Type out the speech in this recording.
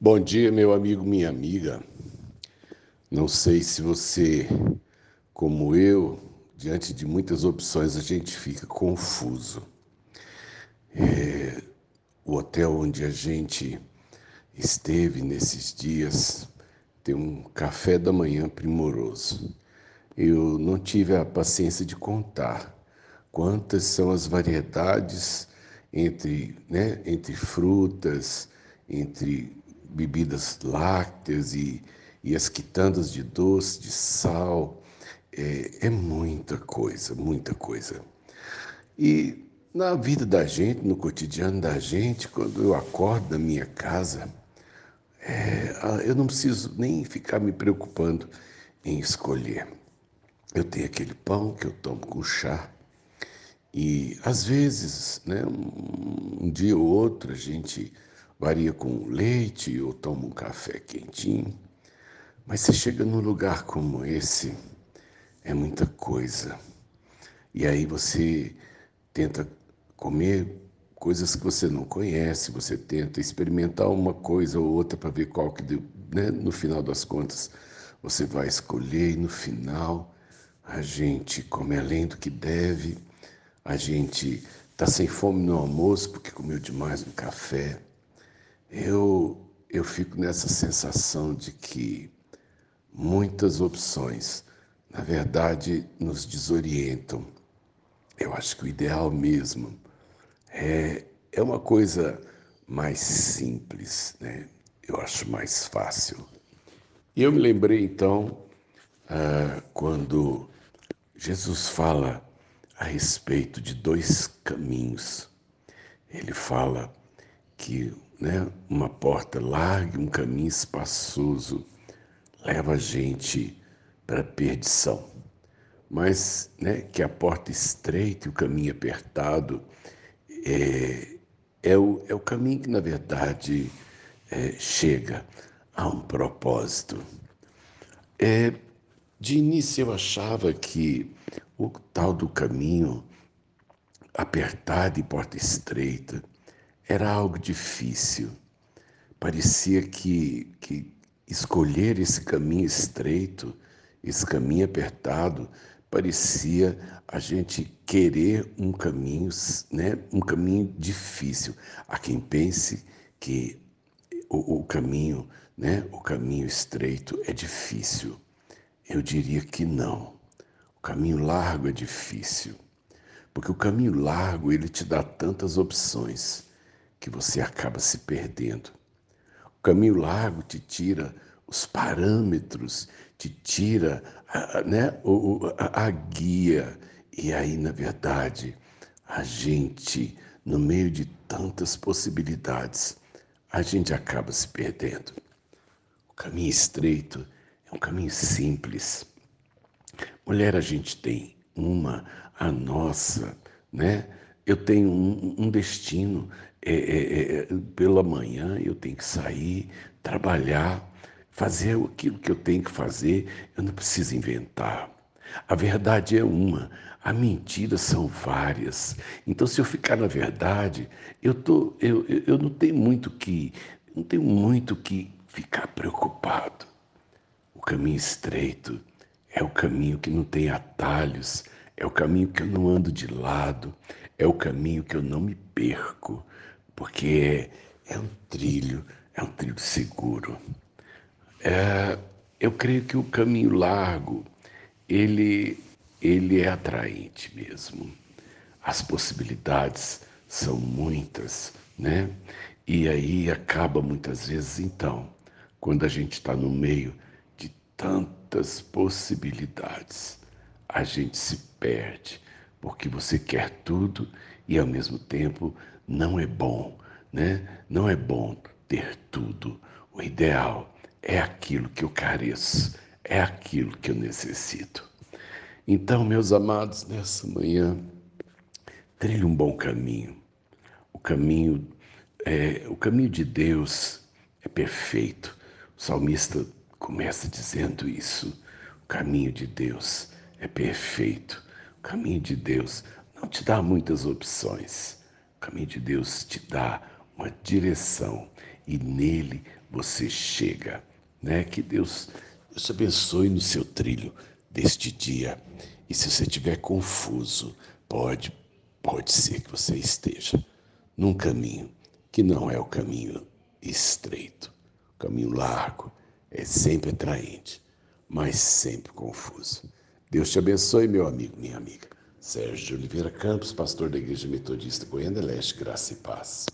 Bom dia, meu amigo, minha amiga. Não sei se você, como eu, diante de muitas opções, a gente fica confuso. É, o hotel onde a gente esteve nesses dias tem um café da manhã primoroso. Eu não tive a paciência de contar quantas são as variedades entre, né, entre frutas, entre bebidas lácteas e, e as quitandas de doce, de sal. É, é muita coisa, muita coisa. E na vida da gente, no cotidiano da gente, quando eu acordo na minha casa, é, eu não preciso nem ficar me preocupando em escolher. Eu tenho aquele pão que eu tomo com chá, e às vezes, né, um, um dia ou outro, a gente varia com leite ou toma um café quentinho. Mas você chega num lugar como esse, é muita coisa. E aí você tenta comer coisas que você não conhece, você tenta experimentar uma coisa ou outra para ver qual que deu, né? no final das contas você vai escolher e no final a gente come além do que deve, a gente está sem fome no almoço porque comeu demais no café, eu, eu fico nessa sensação de que muitas opções, na verdade, nos desorientam. Eu acho que o ideal mesmo é, é uma coisa mais simples, né? eu acho mais fácil. E eu me lembrei então, ah, quando Jesus fala a respeito de dois caminhos. Ele fala que né, uma porta larga, um caminho espaçoso leva a gente para a perdição. Mas né, que a porta estreita e o caminho apertado é, é, o, é o caminho que, na verdade, é, chega a um propósito. É, de início eu achava que o tal do caminho apertado e porta estreita era algo difícil. Parecia que, que escolher esse caminho estreito, esse caminho apertado, parecia a gente querer um caminho, né, um caminho difícil. Há quem pense que o, o caminho, né, o caminho estreito é difícil. Eu diria que não. O caminho largo é difícil, porque o caminho largo ele te dá tantas opções que você acaba se perdendo. O caminho largo te tira os parâmetros, te tira né, a, a guia. E aí, na verdade, a gente, no meio de tantas possibilidades, a gente acaba se perdendo. O caminho estreito é um caminho simples. Mulher, a gente tem uma, a nossa, né? Eu tenho um, um destino, é, é, é, pela manhã eu tenho que sair, trabalhar, fazer aquilo que eu tenho que fazer, eu não preciso inventar. A verdade é uma, a mentira são várias. Então, se eu ficar na verdade, eu, tô, eu, eu não tenho muito que, não tenho muito que ficar preocupado. O caminho estreito é o caminho que não tem atalhos, é o caminho que eu não ando de lado, é o caminho que eu não me perco porque é um trilho, é um trilho seguro. É, eu creio que o caminho largo, ele, ele é atraente mesmo. As possibilidades são muitas, né? E aí acaba muitas vezes, então, quando a gente está no meio de tantas possibilidades, a gente se perde, porque você quer tudo e ao mesmo tempo não é bom, né? Não é bom ter tudo. O ideal é aquilo que eu careço, é aquilo que eu necessito. Então, meus amados, nessa manhã, trilhe um bom caminho. O caminho, é, o caminho de Deus é perfeito. O salmista começa dizendo isso. O caminho de Deus é perfeito. O caminho de Deus não te dá muitas opções o caminho de Deus te dá uma direção e nele você chega. Né? Que Deus, te abençoe no seu trilho deste dia. E se você estiver confuso, pode, pode ser que você esteja num caminho que não é o caminho estreito. O caminho largo é sempre atraente, mas sempre confuso. Deus te abençoe, meu amigo, minha amiga. Sérgio Oliveira Campos, pastor da Igreja Metodista Goiânia Leste, Graça e Paz.